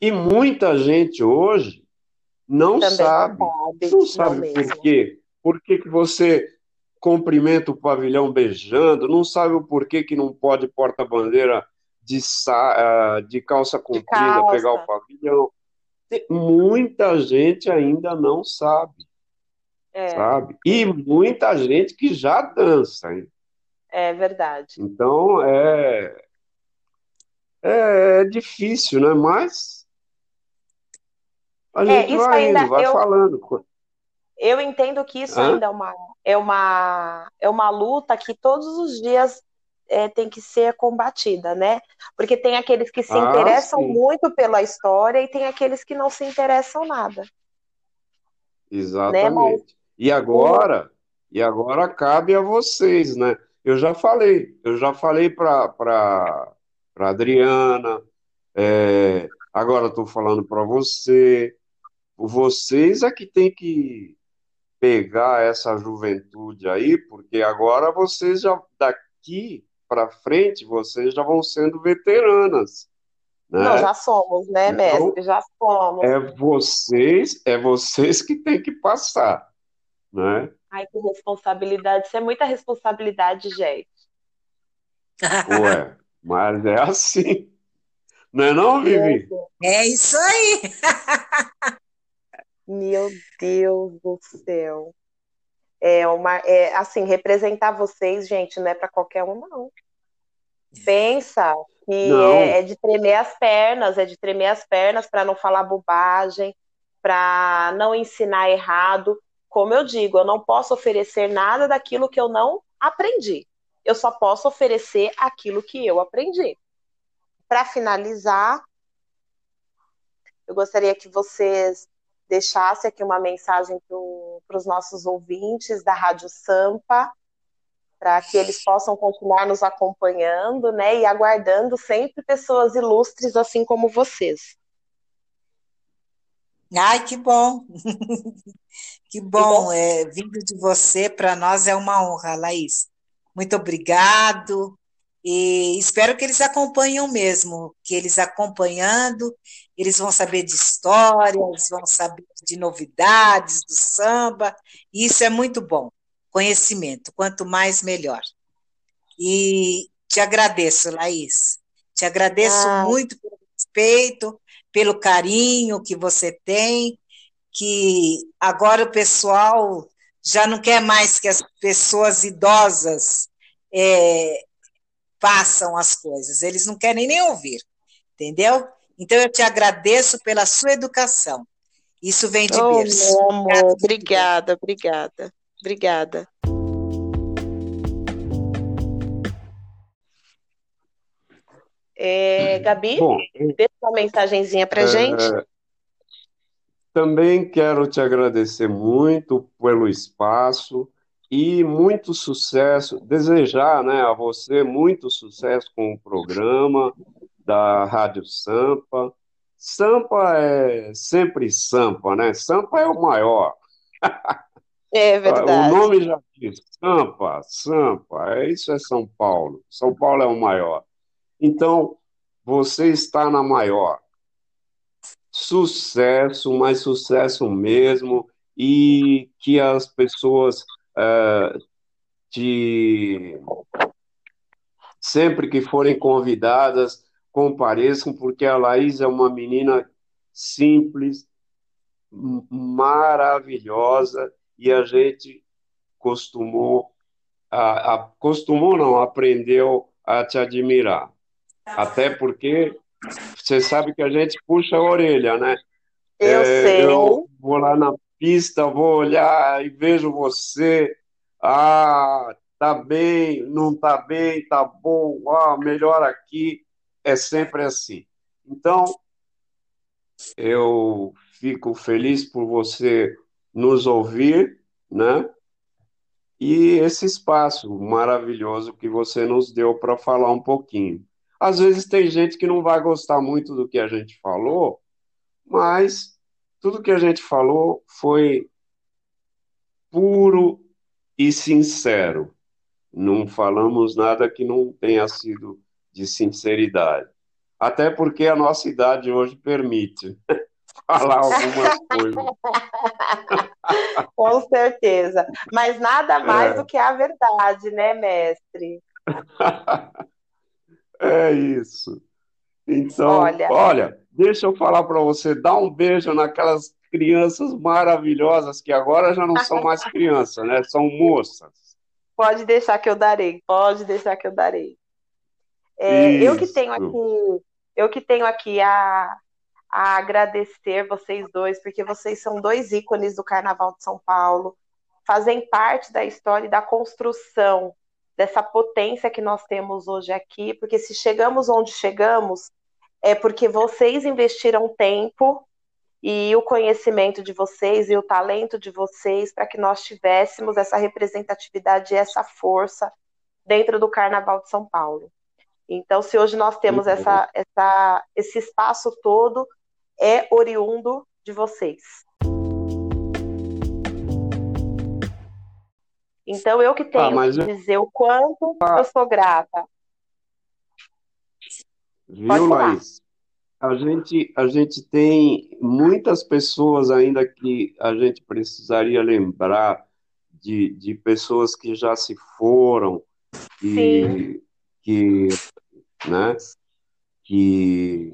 E muita gente hoje não Também sabe, não sabe não por quê. Por que, que você cumprimenta o pavilhão beijando, não sabe o porquê que não pode porta-bandeira de, ah, de calça comprida, de calça. pegar o pavilhão. Muita gente ainda não sabe. É. Sabe? E muita gente que já dança. Hein? É verdade. Então é, é, é difícil, né? Mas a é, gente é, vai indo, vai eu, falando. Eu entendo que isso Hã? ainda é uma, é, uma, é uma luta que todos os dias é, tem que ser combatida, né? Porque tem aqueles que se ah, interessam sim. muito pela história e tem aqueles que não se interessam nada. Exatamente. Né? Mas... E agora, e agora cabe a vocês, né? Eu já falei, eu já falei para Adriana, é, agora estou falando para você. Vocês é que tem que pegar essa juventude aí, porque agora vocês já daqui para frente vocês já vão sendo veteranas. Né? Não, já somos, né, então, mestre? Já somos. É vocês, é vocês que tem que passar, né? Ai, que responsabilidade. Isso é muita responsabilidade, gente. [LAUGHS] Ué, mas é assim. Não é não, Vivi? É isso aí. [LAUGHS] Meu Deus do céu. É uma, é, assim, representar vocês, gente, não é para qualquer um, não. Pensa que é, é, de tremer as pernas, é de tremer as pernas para não falar bobagem, para não ensinar errado. Como eu digo, eu não posso oferecer nada daquilo que eu não aprendi. Eu só posso oferecer aquilo que eu aprendi. Para finalizar, eu gostaria que vocês deixasse aqui uma mensagem para os nossos ouvintes da Rádio Sampa, para que eles possam continuar nos acompanhando, né, e aguardando sempre pessoas ilustres assim como vocês. Ai, que bom! [LAUGHS] que bom. É, vindo de você, para nós é uma honra, Laís. Muito obrigado. E espero que eles acompanhem mesmo, que eles acompanhando, eles vão saber de história, eles vão saber de novidades do samba, e isso é muito bom. Conhecimento, quanto mais melhor. E te agradeço, Laís. Te agradeço ah. muito pelo respeito, pelo carinho que você tem, que agora o pessoal já não quer mais que as pessoas idosas é, façam as coisas, eles não querem nem ouvir, entendeu? Então eu te agradeço pela sua educação. Isso vem de oh, berço. Meu amor, obrigada, obrigada, obrigada. É, Gabi, Bom, deixa uma mensagenzinha para é, gente. Também quero te agradecer muito pelo espaço e muito sucesso, desejar né, a você muito sucesso com o programa da Rádio Sampa. Sampa é sempre Sampa, né? Sampa é o maior. É [LAUGHS] verdade. O nome já diz, Sampa, Sampa, é, isso é São Paulo. São Paulo é o maior. Então, você está na maior. Sucesso, mas sucesso mesmo, e que as pessoas uh, te, sempre que forem convidadas, compareçam, porque a Laís é uma menina simples, maravilhosa, e a gente costumou, a, a, costumou não, aprendeu a te admirar. Até porque você sabe que a gente puxa a orelha, né? Eu é, sei. Eu vou lá na pista, vou olhar e vejo você. Ah, tá bem, não tá bem, tá bom, ah, melhor aqui. É sempre assim. Então, eu fico feliz por você nos ouvir, né? E esse espaço maravilhoso que você nos deu para falar um pouquinho. Às vezes tem gente que não vai gostar muito do que a gente falou, mas tudo que a gente falou foi puro e sincero. Não falamos nada que não tenha sido de sinceridade. Até porque a nossa idade hoje permite [LAUGHS] falar algumas [LAUGHS] coisas. Com certeza. Mas nada mais é. do que a verdade, né, mestre? [LAUGHS] é isso. Então, olha, olha deixa eu falar para você, dá um beijo naquelas crianças maravilhosas que agora já não são mais [LAUGHS] crianças, né? São moças. Pode deixar que eu darei, pode deixar que eu darei. É, eu que tenho aqui, eu que tenho aqui a, a agradecer vocês dois, porque vocês são dois ícones do Carnaval de São Paulo, fazem parte da história e da construção dessa potência que nós temos hoje aqui, porque se chegamos onde chegamos, é porque vocês investiram tempo e o conhecimento de vocês e o talento de vocês para que nós tivéssemos essa representatividade e essa força dentro do Carnaval de São Paulo. Então, se hoje nós temos essa, essa, esse espaço todo, é oriundo de vocês. Então, eu que tenho ah, que dizer o quanto ah. eu sou grata Viu, Laís? A gente, a gente tem muitas pessoas ainda que a gente precisaria lembrar de, de pessoas que já se foram, que, que, né, que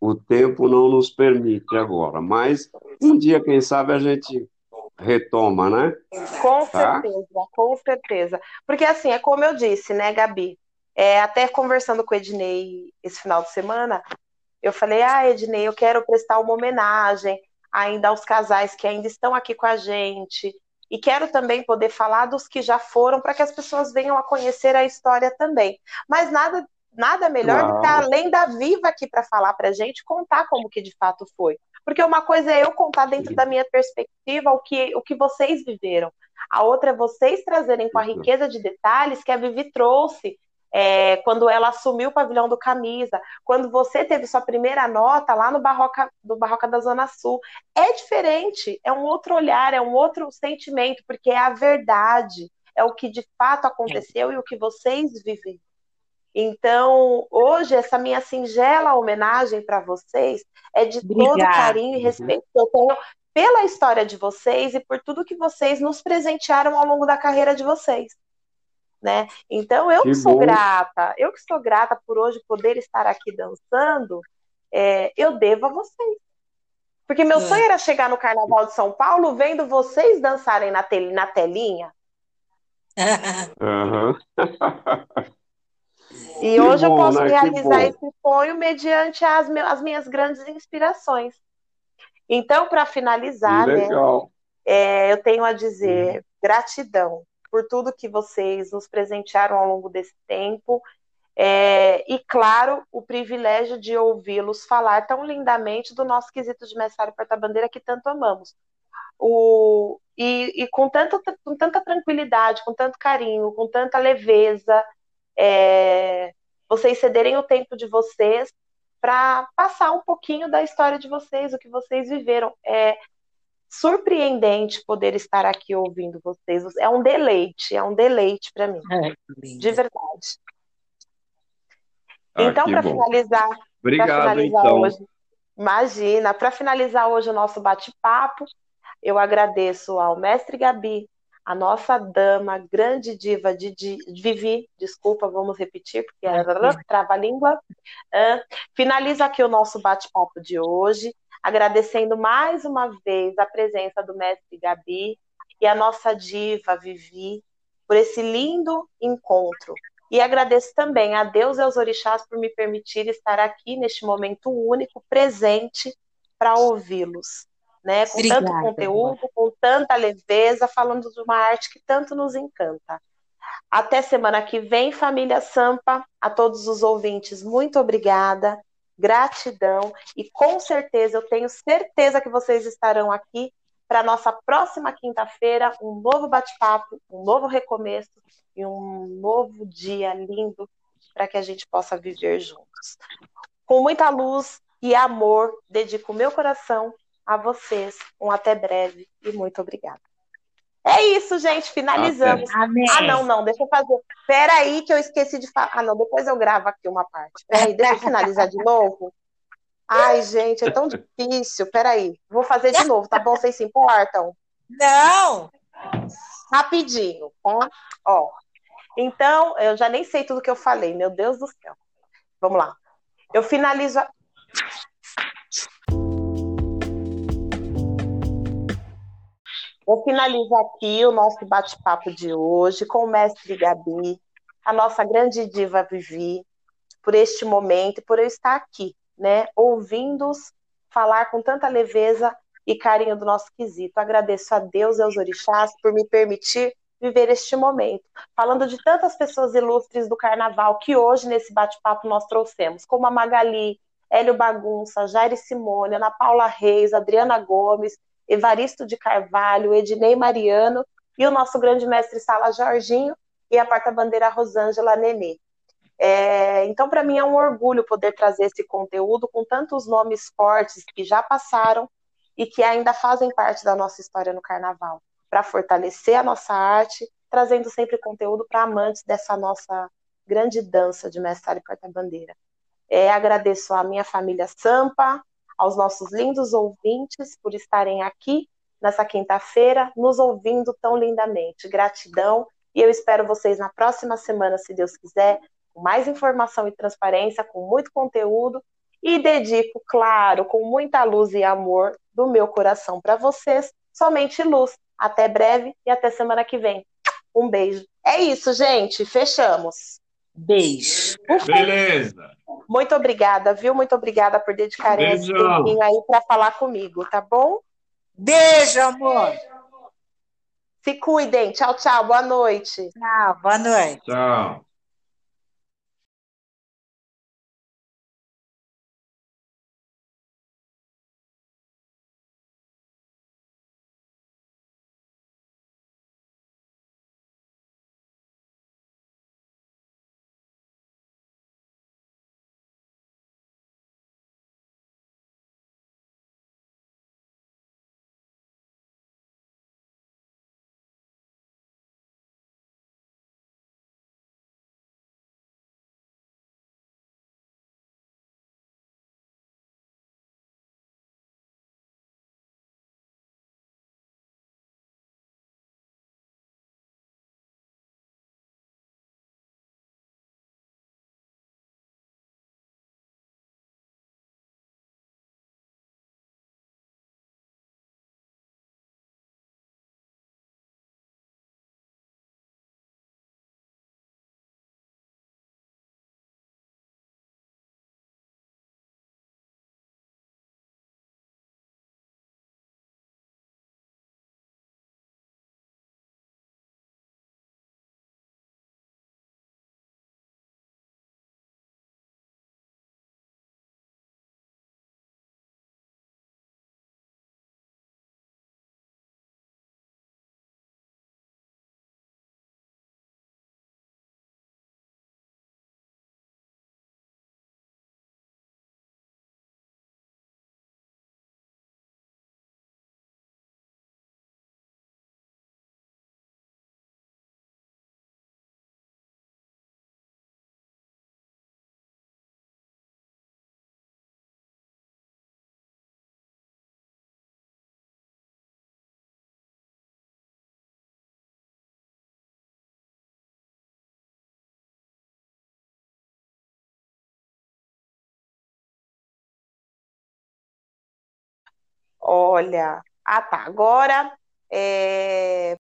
o tempo não nos permite agora. Mas um dia, quem sabe, a gente retoma, né? Com tá? certeza, com certeza. Porque assim, é como eu disse, né, Gabi? É, até conversando com o Ednei esse final de semana, eu falei: Ah, Ednei, eu quero prestar uma homenagem ainda aos casais que ainda estão aqui com a gente. E quero também poder falar dos que já foram, para que as pessoas venham a conhecer a história também. Mas nada, nada melhor claro. do que a lenda viva aqui para falar para a gente, contar como que de fato foi. Porque uma coisa é eu contar dentro da minha perspectiva o que, o que vocês viveram. A outra é vocês trazerem com a riqueza de detalhes que a Vivi trouxe é, quando ela assumiu o pavilhão do Camisa, quando você teve sua primeira nota lá no Barroca, do Barroca da Zona Sul. É diferente, é um outro olhar, é um outro sentimento, porque é a verdade, é o que de fato aconteceu e o que vocês vivem. Então, hoje, essa minha singela homenagem para vocês é de Obrigada. todo carinho e respeito que eu tenho pela história de vocês e por tudo que vocês nos presentearam ao longo da carreira de vocês né? Então eu que, que sou bom. grata, eu que sou grata por hoje poder estar aqui dançando, é, eu devo a vocês. Porque meu é. sonho era chegar no Carnaval de São Paulo vendo vocês dançarem na, tel na telinha. [LAUGHS] Uhum. [LAUGHS] E hoje bom, eu posso né? realizar esse sonho mediante as, as, minhas grandes inspirações. Então, para finalizar, né, é, eu tenho a dizer uhum. gratidão por tudo que vocês nos presentearam ao longo desse tempo. É, e, claro, o privilégio de ouvi-los falar tão lindamente do nosso quesito de mestre porta-bandeira que tanto amamos. o, e, e com, tanto, com tanta tranquilidade, com tanto carinho, com tanta leveza, é, vocês cederem o tempo de vocês para passar um pouquinho da história de vocês, o que vocês viveram. É surpreendente poder estar aqui ouvindo vocês. É um deleite, é um deleite para mim, é, de verdade. Ah, então, para finalizar, Obrigado, finalizar então. hoje, imagina, para finalizar hoje o nosso bate-papo, eu agradeço ao mestre Gabi, a nossa dama, grande diva de, Vivi, desculpa, vamos repetir, porque é trava-língua. Uh, finaliza aqui o nosso bate-papo de hoje, agradecendo mais uma vez a presença do mestre Gabi e a nossa diva Vivi por esse lindo encontro. E agradeço também a Deus e aos orixás por me permitir estar aqui neste momento único, presente, para ouvi-los né? Com Obrigada, tanto conteúdo, com tanta leveza, falando de uma arte que tanto nos encanta. Até semana que vem, família Sampa, a todos os ouvintes, muito obrigada, gratidão e com certeza, eu tenho certeza que vocês estarão aqui para nossa próxima quinta-feira, um novo bate-papo, um novo recomeço e um novo dia lindo para que a gente possa viver juntos. Com muita luz e amor, dedico meu coração a vocês um até breve e muito obrigada. É isso, gente. Finalizamos. Amém. Ah, não, não, deixa eu fazer. Espera aí que eu esqueci de falar. Ah, não, depois eu gravo aqui uma parte. Peraí, deixa eu finalizar de novo. Ai, gente, é tão difícil. Peraí, vou fazer de novo, tá bom? Vocês se importam? Não! Rapidinho, tá? Ó. Então, eu já nem sei tudo que eu falei, meu Deus do céu. Vamos lá. Eu finalizo. A... Vou finalizar aqui o nosso bate-papo de hoje com o mestre Gabi, a nossa grande diva Vivi, por este momento por eu estar aqui, né, ouvindo-os falar com tanta leveza e carinho do nosso quesito. Agradeço a Deus e aos orixás por me permitir viver este momento, falando de tantas pessoas ilustres do carnaval que hoje nesse bate-papo nós trouxemos, como a Magali, Hélio Bagunça, Jair Simone, Ana Paula Reis, Adriana Gomes, Evaristo de Carvalho, Ednei Mariano e o nosso grande mestre Sala Jorginho e a porta-bandeira Rosângela Nenê. É, então, para mim é um orgulho poder trazer esse conteúdo com tantos nomes fortes que já passaram e que ainda fazem parte da nossa história no Carnaval, para fortalecer a nossa arte, trazendo sempre conteúdo para amantes dessa nossa grande dança de mestre e porta-bandeira. É, agradeço à minha família Sampa, aos nossos lindos ouvintes por estarem aqui nessa quinta-feira, nos ouvindo tão lindamente. Gratidão e eu espero vocês na próxima semana, se Deus quiser, com mais informação e transparência, com muito conteúdo e dedico, claro, com muita luz e amor do meu coração para vocês, somente luz. Até breve e até semana que vem. Um beijo. É isso, gente. Fechamos. Beijo. Beleza. Muito obrigada, viu? Muito obrigada por dedicarem esse tempinho aí para falar comigo, tá bom? Beijo, amor. Se cuidem. Tchau, tchau. Boa noite. Tchau, boa noite. Tchau. Olha, ah tá, agora é,